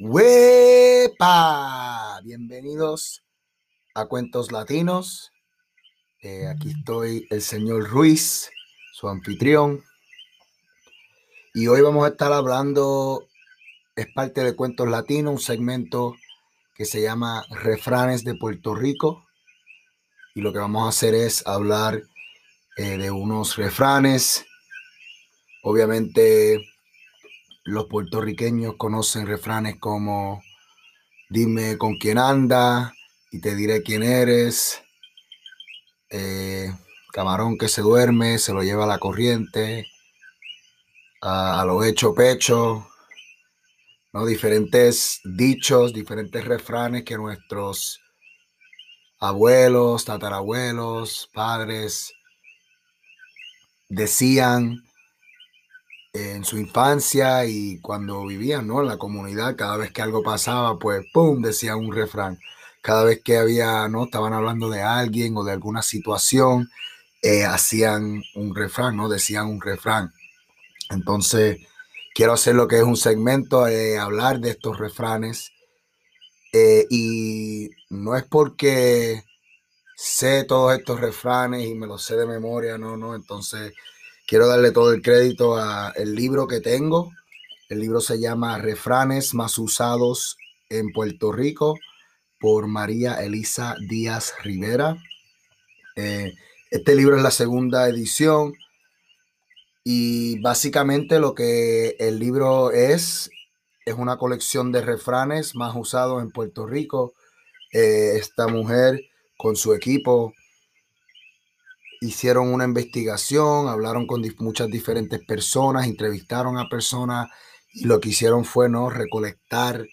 ¡Wepa! Bienvenidos a Cuentos Latinos. Eh, aquí estoy el señor Ruiz, su anfitrión. Y hoy vamos a estar hablando, es parte de Cuentos Latinos, un segmento que se llama Refranes de Puerto Rico. Y lo que vamos a hacer es hablar eh, de unos refranes. Obviamente los puertorriqueños conocen refranes como dime con quién anda y te diré quién eres. Eh, camarón que se duerme, se lo lleva a la corriente. A, lo hecho pecho. ¿no? Diferentes dichos, diferentes refranes que nuestros abuelos, tatarabuelos, padres decían en su infancia y cuando vivían ¿no? en la comunidad, cada vez que algo pasaba, pues ¡pum! decían un refrán. Cada vez que había, ¿no? Estaban hablando de alguien o de alguna situación, eh, hacían un refrán, ¿no? Decían un refrán. Entonces, quiero hacer lo que es un segmento, de hablar de estos refranes. Eh, y no es porque sé todos estos refranes y me los sé de memoria, no, no. Entonces, Quiero darle todo el crédito al libro que tengo. El libro se llama Refranes más usados en Puerto Rico por María Elisa Díaz Rivera. Eh, este libro es la segunda edición y básicamente lo que el libro es es una colección de refranes más usados en Puerto Rico. Eh, esta mujer con su equipo hicieron una investigación, hablaron con muchas diferentes personas, entrevistaron a personas y lo que hicieron fue ¿no? recolectar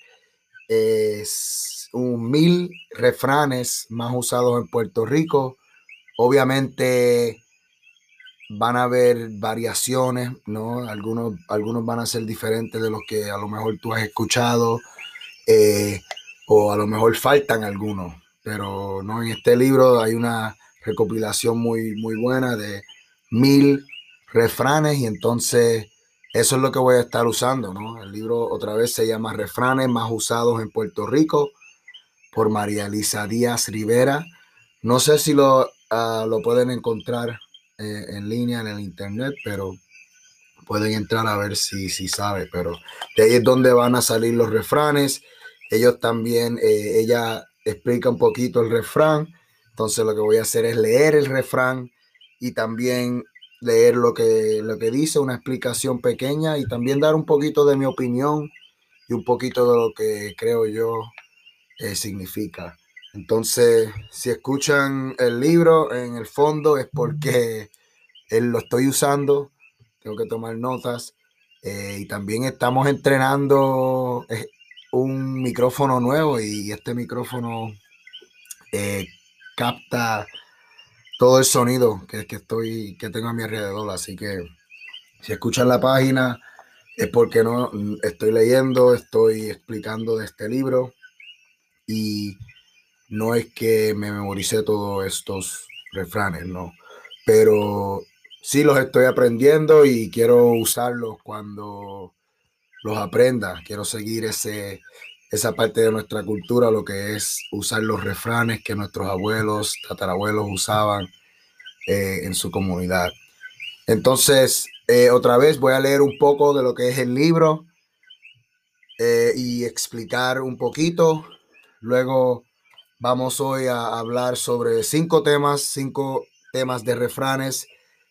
un mil refranes más usados en Puerto Rico. Obviamente van a haber variaciones, ¿no? Algunos, algunos van a ser diferentes de los que a lo mejor tú has escuchado, eh, o a lo mejor faltan algunos, pero no, en este libro hay una recopilación muy, muy buena de mil refranes y entonces eso es lo que voy a estar usando, ¿no? El libro otra vez se llama Refranes más usados en Puerto Rico por María Elisa Díaz Rivera. No sé si lo, ah, lo pueden encontrar eh, en línea en el internet, pero pueden entrar a ver si, si sabe, pero de ahí es donde van a salir los refranes. Ellos también, eh, ella explica un poquito el refrán entonces lo que voy a hacer es leer el refrán y también leer lo que, lo que dice, una explicación pequeña y también dar un poquito de mi opinión y un poquito de lo que creo yo eh, significa. Entonces, si escuchan el libro en el fondo es porque lo estoy usando, tengo que tomar notas eh, y también estamos entrenando eh, un micrófono nuevo y este micrófono capta todo el sonido que, que, estoy, que tengo a mi alrededor. Así que si escuchan la página es porque no estoy leyendo, estoy explicando de este libro y no es que me memoricé todos estos refranes, no. Pero sí los estoy aprendiendo y quiero usarlos cuando los aprenda. Quiero seguir ese, esa parte de nuestra cultura, lo que es usar los refranes que nuestros abuelos, tatarabuelos usaban eh, en su comunidad. Entonces, eh, otra vez voy a leer un poco de lo que es el libro eh, y explicar un poquito. Luego vamos hoy a hablar sobre cinco temas, cinco temas de refranes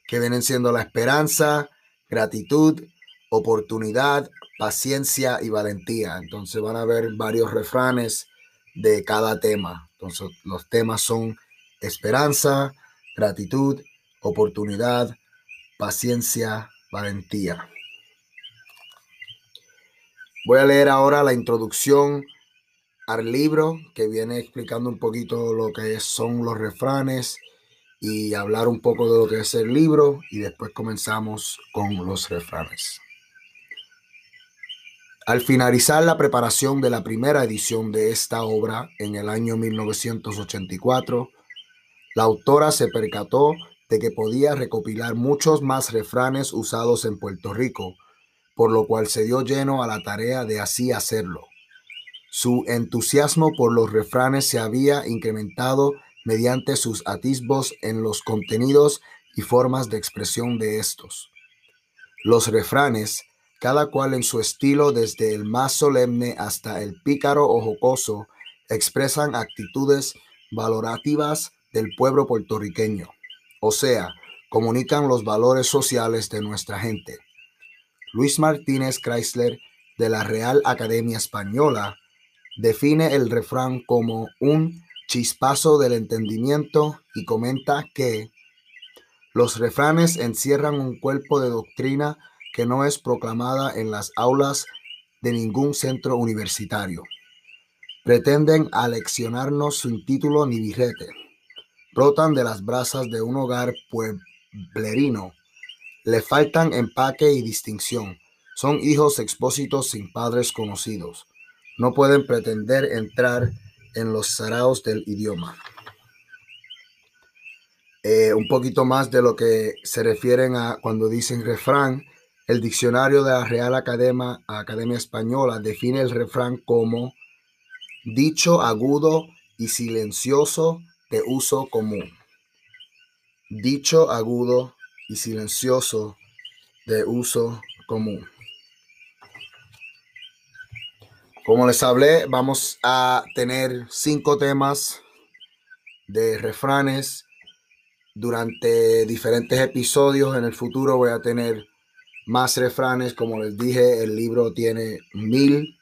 que vienen siendo la esperanza, gratitud, oportunidad, paciencia y valentía. Entonces van a ver varios refranes de cada tema. Entonces los temas son esperanza, gratitud, oportunidad, paciencia, valentía. Voy a leer ahora la introducción al libro que viene explicando un poquito lo que son los refranes y hablar un poco de lo que es el libro y después comenzamos con los refranes. Al finalizar la preparación de la primera edición de esta obra en el año 1984, la autora se percató de que podía recopilar muchos más refranes usados en Puerto Rico, por lo cual se dio lleno a la tarea de así hacerlo. Su entusiasmo por los refranes se había incrementado mediante sus atisbos en los contenidos y formas de expresión de estos. Los refranes, cada cual en su estilo, desde el más solemne hasta el pícaro o jocoso, expresan actitudes valorativas del pueblo puertorriqueño, o sea, comunican los valores sociales de nuestra gente. Luis Martínez Chrysler de la Real Academia Española define el refrán como un chispazo del entendimiento y comenta que los refranes encierran un cuerpo de doctrina que no es proclamada en las aulas de ningún centro universitario. Pretenden aleccionarnos sin título ni birrete. Brotan de las brasas de un hogar pueblerino. Le faltan empaque y distinción. Son hijos expósitos sin padres conocidos no pueden pretender entrar en los saraos del idioma. Eh, un poquito más de lo que se refieren a cuando dicen refrán, el diccionario de la Real Academia, Academia Española define el refrán como dicho agudo y silencioso de uso común. Dicho agudo y silencioso de uso común. Como les hablé, vamos a tener cinco temas de refranes durante diferentes episodios. En el futuro voy a tener más refranes. Como les dije, el libro tiene mil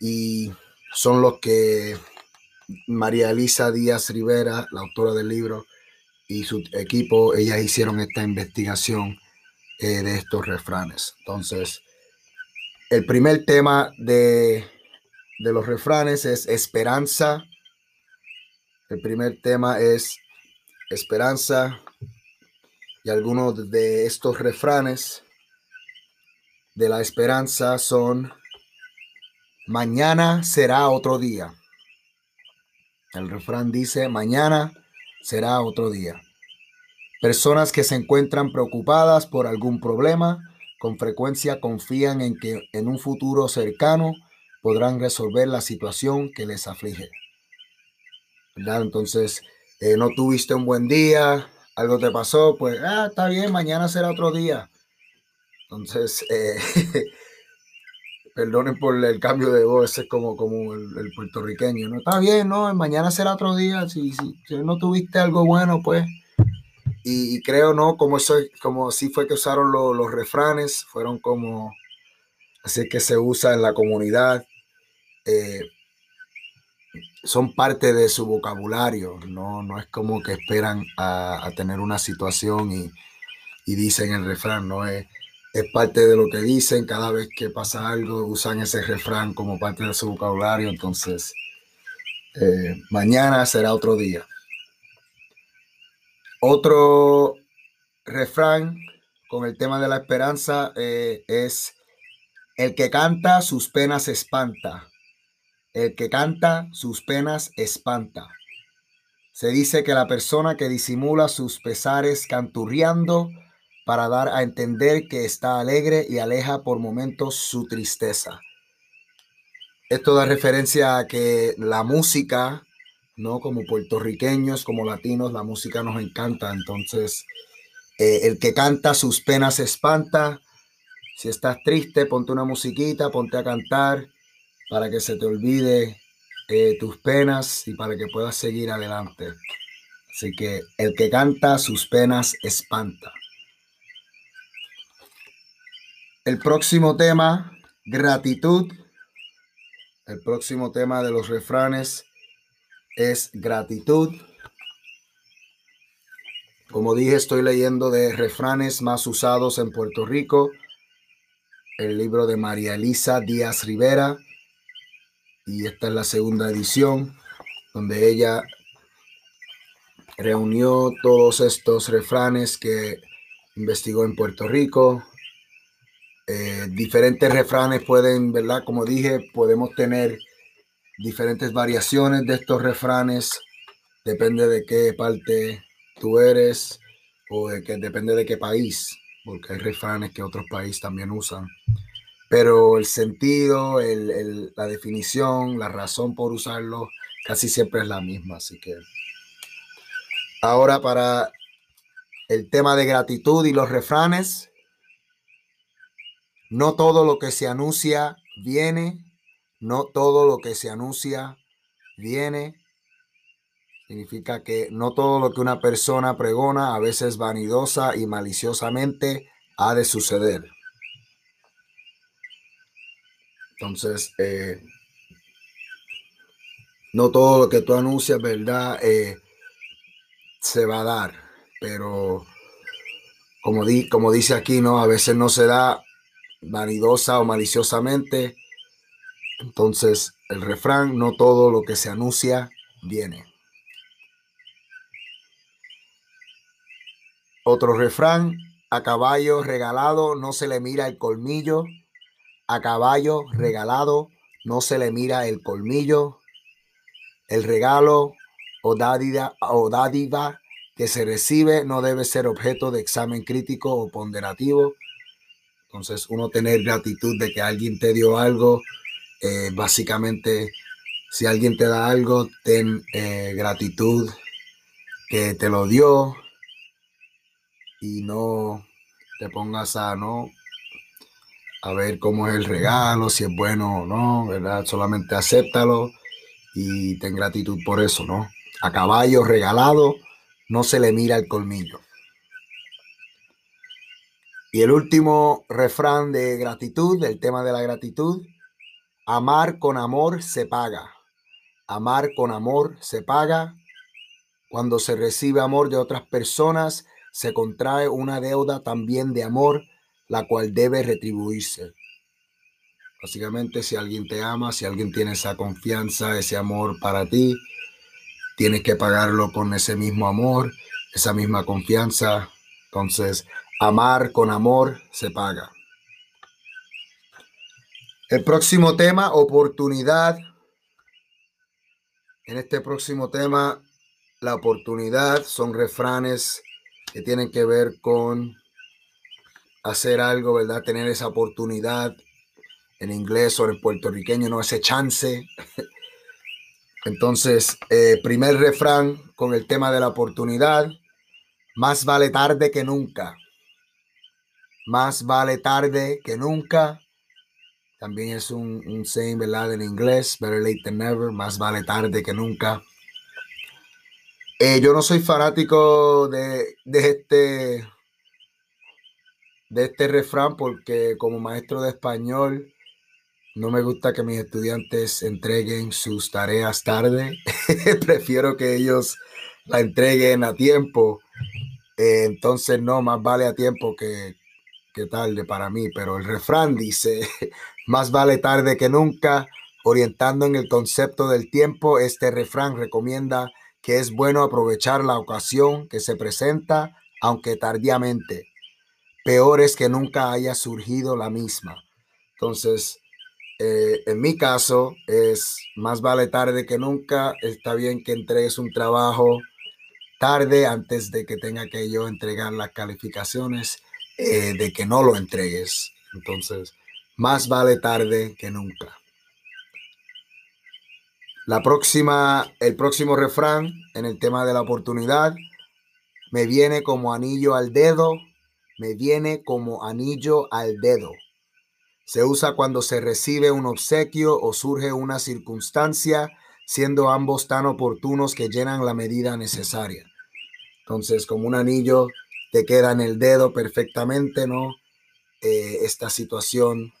y son los que María Elisa Díaz Rivera, la autora del libro, y su equipo, ellas hicieron esta investigación eh, de estos refranes. Entonces, el primer tema de, los refranes es esperanza. El primer tema es esperanza. Y algunos de estos refranes de la esperanza son, mañana será otro día. El refrán dice, mañana será otro día. Personas que se encuentran preocupadas por algún problema con frecuencia confían en que en un futuro cercano podrán resolver la situación que les aflige. Entonces, eh, no tuviste un buen día, algo te pasó, pues, ah, está bien, mañana será otro día. Entonces, eh, perdonen por el cambio de voz, es como, como el, puertorriqueño, ¿no? Está bien, no, mañana será otro día, si, si, si no tuviste algo bueno, pues y, creo, ¿no? Como eso, como sí fue que usaron los refranes, fueron como, así que se usa en la comunidad. Eh, son parte de su vocabulario, no, no es como que esperan a, tener una situación y, dicen el refrán, no es, es parte de lo que dicen, cada vez que pasa algo usan ese refrán como parte de su vocabulario, entonces eh, mañana será otro día. Otro refrán con el tema de la esperanza eh, es, el que canta sus penas espanta. El que canta sus penas espanta. Se dice que la persona que disimula sus pesares canturriando para dar a entender que está alegre y aleja por momentos su tristeza. Esto da referencia a que la música ¿no? Como puertorriqueños, como latinos, la música nos encanta. Entonces, eh, el que canta sus penas espanta. Si estás triste, ponte una musiquita, ponte a cantar para que se te olvide eh, tus penas y para que puedas seguir adelante. Así que el que canta sus penas espanta. El próximo tema, gratitud. El próximo tema de los refranes es gratitud. Como dije, estoy leyendo de refranes más usados en Puerto Rico, el libro de María Elisa Díaz Rivera, y esta es la segunda edición, donde ella reunió todos estos refranes que investigó en Puerto Rico. Eh, diferentes refranes pueden, ¿verdad? Como dije, podemos tener diferentes variaciones de estos refranes. Depende de qué parte tú eres o de que depende de qué país, porque hay refranes que otros países también usan. Pero el sentido, la definición, la razón por usarlo casi siempre es la misma. Así que ahora para el tema de gratitud y los refranes, no todo lo que se anuncia viene, no todo lo que se anuncia viene. Significa que no todo lo que una persona pregona, a veces vanidosa y maliciosamente, ha de suceder. Entonces, eh, no todo lo que tú anuncias, ¿verdad? Eh, se va a dar, pero como, di, como dice aquí, ¿no? A veces no se da vanidosa o maliciosamente. Entonces, el refrán, no todo lo que se anuncia viene. Otro refrán, a caballo regalado no se le mira el colmillo, a caballo regalado no se le mira el colmillo. El regalo o dádiva, o dádiva que se recibe no debe ser objeto de examen crítico o ponderativo. Entonces, uno tener gratitud de que alguien te dio algo, eh, básicamente, si alguien te da algo, ten eh, gratitud que te lo dio y no te pongas a no a ver cómo es el regalo, si es bueno o no, ¿verdad? Solamente acéptalo y ten gratitud por eso, ¿no? A caballo regalado no se le mira el colmillo. Y el último refrán de gratitud, el tema de la gratitud, amar con amor se paga. Amar con amor se paga. Cuando se recibe amor de otras personas, se contrae una deuda también de amor la cual debe retribuirse. Básicamente, si alguien te ama, si alguien tiene esa confianza, ese amor para ti, tienes que pagarlo con ese mismo amor, esa misma confianza. Entonces, amar con amor se paga. El próximo tema, oportunidad. En este próximo tema, la oportunidad son refranes que tienen que ver con hacer algo, ¿verdad? Tener esa oportunidad en inglés o en puertorriqueño, no ese chance. Entonces, eh, primer refrán con el tema de la oportunidad, más vale tarde que nunca. Más vale tarde que nunca. También es un, un saying, ¿verdad? En inglés, better late than never, más vale tarde que nunca. Eh, yo no soy fanático de, de este de este refrán porque como maestro de español no me gusta que mis estudiantes entreguen sus tareas tarde. Prefiero que ellos la entreguen a tiempo. Eh, entonces no, más vale a tiempo que, que tarde para mí. Pero el refrán dice, más vale tarde que nunca. Orientando en el concepto del tiempo, este refrán recomienda que es bueno aprovechar la ocasión que se presenta, aunque tardíamente peor es que nunca haya surgido la misma. Entonces, eh, en mi caso, es más vale tarde que nunca. Está bien que entregues un trabajo tarde antes de que tenga que yo entregar las calificaciones, eh, de que no lo entregues. Entonces, más vale tarde que nunca. La próxima, el próximo refrán en el tema de la oportunidad me viene como anillo al dedo me viene como anillo al dedo. Se usa cuando se recibe un obsequio o surge una circunstancia, siendo ambos tan oportunos que llenan la medida necesaria. Entonces, como un anillo te queda en el dedo perfectamente, ¿no? Eh, esta situación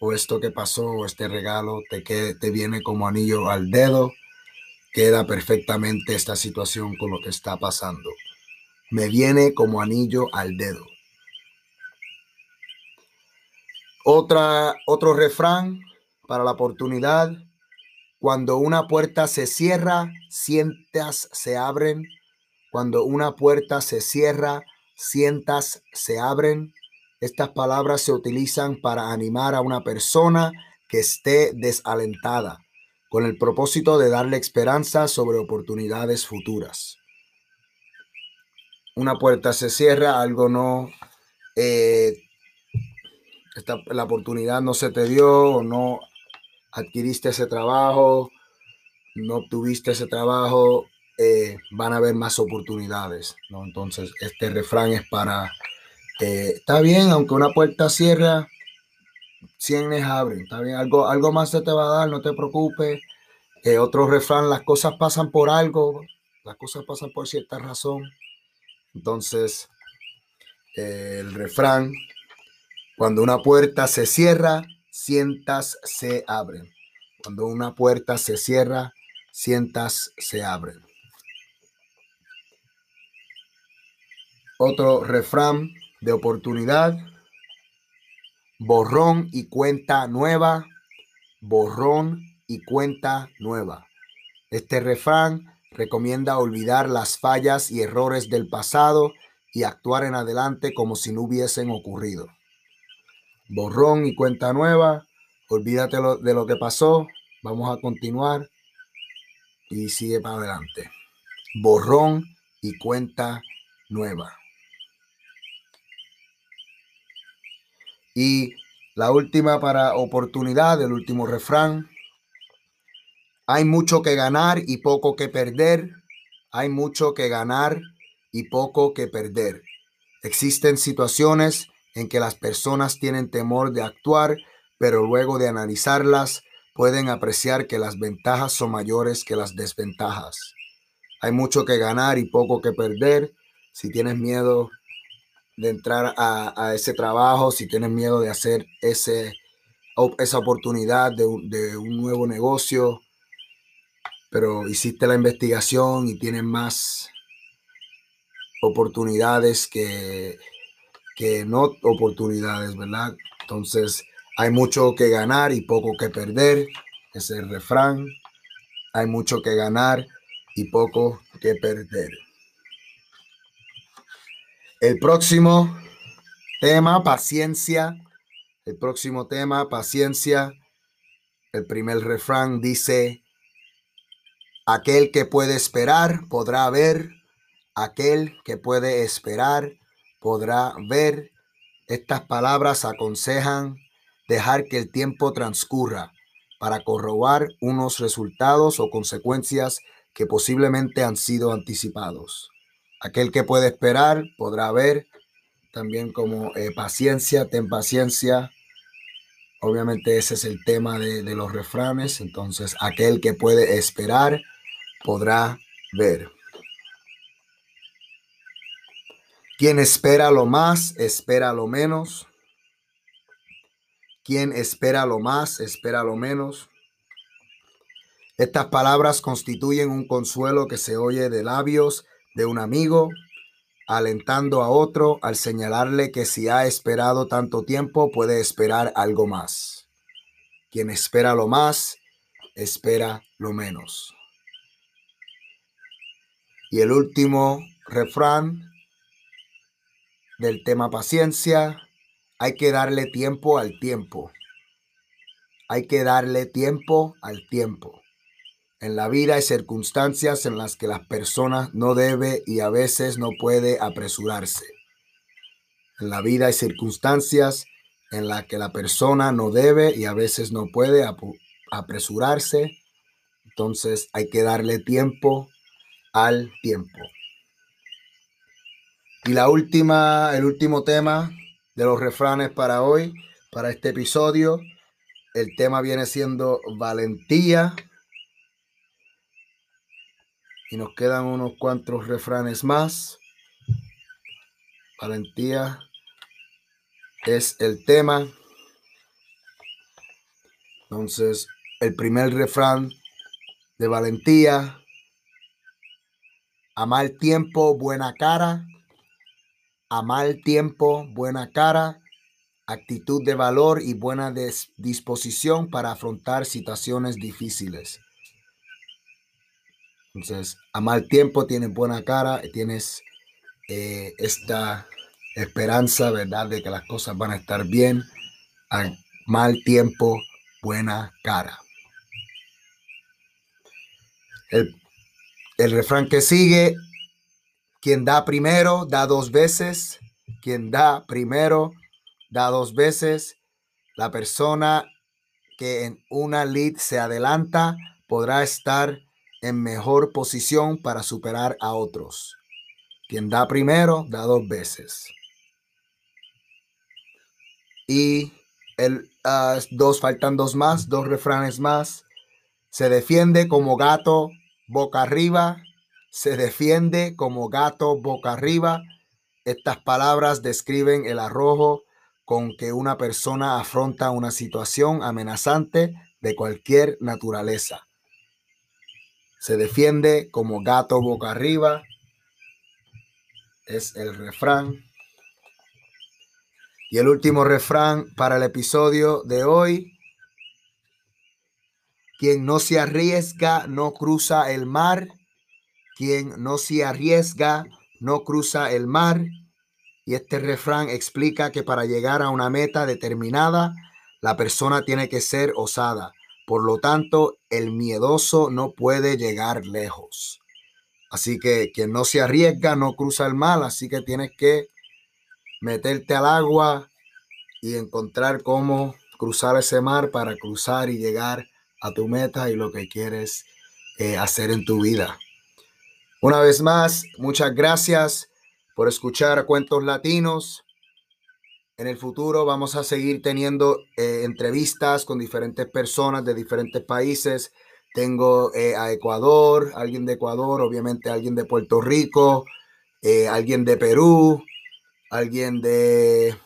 o esto que pasó o este regalo te, que, te viene como anillo al dedo, queda perfectamente esta situación con lo que está pasando. Me viene como anillo al dedo. Otra, otro refrán para la oportunidad. Cuando una puerta se cierra, cientas se abren. Cuando una puerta se cierra, cientas se abren. Estas palabras se utilizan para animar a una persona que esté desalentada, con el propósito de darle esperanza sobre oportunidades futuras. Una puerta se cierra, algo no eh, esta, la oportunidad no se te dio no adquiriste ese trabajo, no obtuviste ese trabajo, eh, van a haber más oportunidades, ¿no? Entonces, este refrán es para, eh, está bien, aunque una puerta cierra, cienes abren, está bien, algo, algo más se te va a dar, no te preocupes. Eh, otro refrán, las cosas pasan por algo, las cosas pasan por cierta razón. Entonces, el refrán, cuando una puerta se cierra, cientas se abren. Cuando una puerta se cierra, cientas se abren. Otro refrán de oportunidad. Borrón y cuenta nueva. Borrón y cuenta nueva. Este refrán recomienda olvidar las fallas y errores del pasado y actuar en adelante como si no hubiesen ocurrido. Borrón y cuenta nueva. Olvídate de lo que pasó. Vamos a continuar y sigue para adelante. Borrón y cuenta nueva. Y la última para oportunidad, el último refrán. Hay mucho que ganar y poco que perder. Hay mucho que ganar y poco que perder. Existen situaciones en que las personas tienen temor de actuar, pero luego de analizarlas pueden apreciar que las ventajas son mayores que las desventajas. Hay mucho que ganar y poco que perder. Si tienes miedo de entrar a, ese trabajo, si tienes miedo de hacer ese, esa oportunidad de un, nuevo negocio, pero hiciste la investigación y tienes más oportunidades que, que no oportunidades, ¿verdad? Entonces, hay mucho que ganar y poco que perder, es el refrán. Hay mucho que ganar y poco que perder. El próximo tema, paciencia. El próximo tema, paciencia. El primer refrán dice, aquel que puede esperar podrá ver, aquel que puede esperar podrá ver. Estas palabras aconsejan dejar que el tiempo transcurra para corrobar unos resultados o consecuencias que posiblemente han sido anticipados. Aquel que puede esperar podrá ver también como eh, paciencia, ten paciencia. Obviamente ese es el tema de, de los refranes. Entonces, aquel que puede esperar podrá ver. Quien espera lo más, espera lo menos. Quien espera lo más, espera lo menos. Estas palabras constituyen un consuelo que se oye de labios de un amigo, alentando a otro al señalarle que si ha esperado tanto tiempo puede esperar algo más. Quien espera lo más, espera lo menos. Y el último refrán del tema paciencia, hay que darle tiempo al tiempo. Hay que darle tiempo al tiempo. En la vida hay circunstancias en las que las personas no debe y a veces no puede apresurarse. En la vida hay circunstancias en las que la persona no debe y a veces no puede apresurarse. Entonces hay que darle tiempo al tiempo. Y la última, el último tema de los refranes para hoy, para este episodio, el tema viene siendo valentía y nos quedan unos cuantos refranes más. Valentía es el tema. Entonces, el primer refrán de valentía. A mal tiempo, buena cara. A mal tiempo, buena cara. Actitud de valor y buena disposición para afrontar situaciones difíciles. Entonces, a mal tiempo tienes buena cara, tienes eh, esta esperanza, ¿verdad?, de que las cosas van a estar bien. A mal tiempo, buena cara. El, el refrán que sigue, quien da primero, da dos veces. Quien da primero, da dos veces. La persona que en una lead se adelanta podrá estar en mejor posición para superar a otros. Quien da primero, da dos veces. Y el, ah, dos, faltan dos más, dos refranes más. Se defiende como gato boca arriba. Se defiende como gato boca arriba. Estas palabras describen el arrojo con que una persona afronta una situación amenazante de cualquier naturaleza. Se defiende como gato boca arriba. Es el refrán. Y el último refrán para el episodio de hoy. Quien no se arriesga no cruza el mar. Quien no se arriesga no cruza el mar. Y este refrán explica que para llegar a una meta determinada, la persona tiene que ser osada. Por lo tanto, el miedoso no puede llegar lejos. Así que quien no se arriesga no cruza el mal, así que tienes que meterte al agua y encontrar cómo cruzar ese mar para cruzar y llegar a tu meta y lo que quieres eh, hacer en tu vida. Una vez más, muchas gracias por escuchar Cuentos Latinos. En el futuro vamos a seguir teniendo eh, entrevistas con diferentes personas de diferentes países. Tengo eh, a Ecuador, alguien de Ecuador, obviamente alguien de Puerto Rico, eh, alguien de Perú, alguien de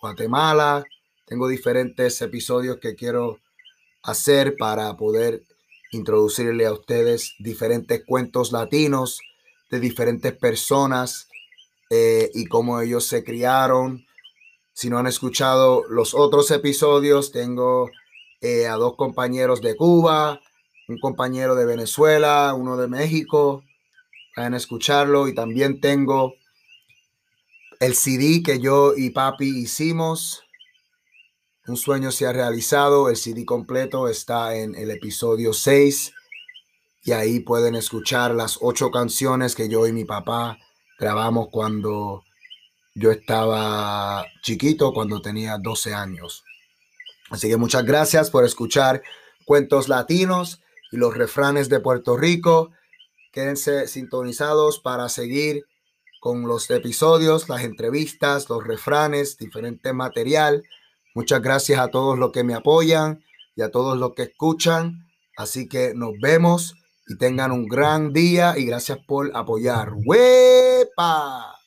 Guatemala. Tengo diferentes episodios que quiero hacer para poder introducirle a ustedes diferentes cuentos latinos de diferentes personas y cómo ellos se criaron, si no han escuchado los otros episodios, tengo eh, a dos compañeros de Cuba, un compañero de Venezuela, uno de México. Vayan a escucharlo. Y también tengo el CD que yo y papi hicimos. Un sueño se ha realizado. El CD completo está en el episodio 6. Y ahí pueden escuchar las ocho canciones que yo y mi papá grabamos cuando yo estaba chiquito cuando tenía 12 años. Así que muchas gracias por escuchar cuentos latinos y los refranes de Puerto Rico. Quédense sintonizados para seguir con los episodios, las entrevistas, los refranes, diferente material. Muchas gracias a todos los que me apoyan y a todos los que escuchan. Así que nos vemos y tengan un gran día y gracias por apoyar. ¡Wepa!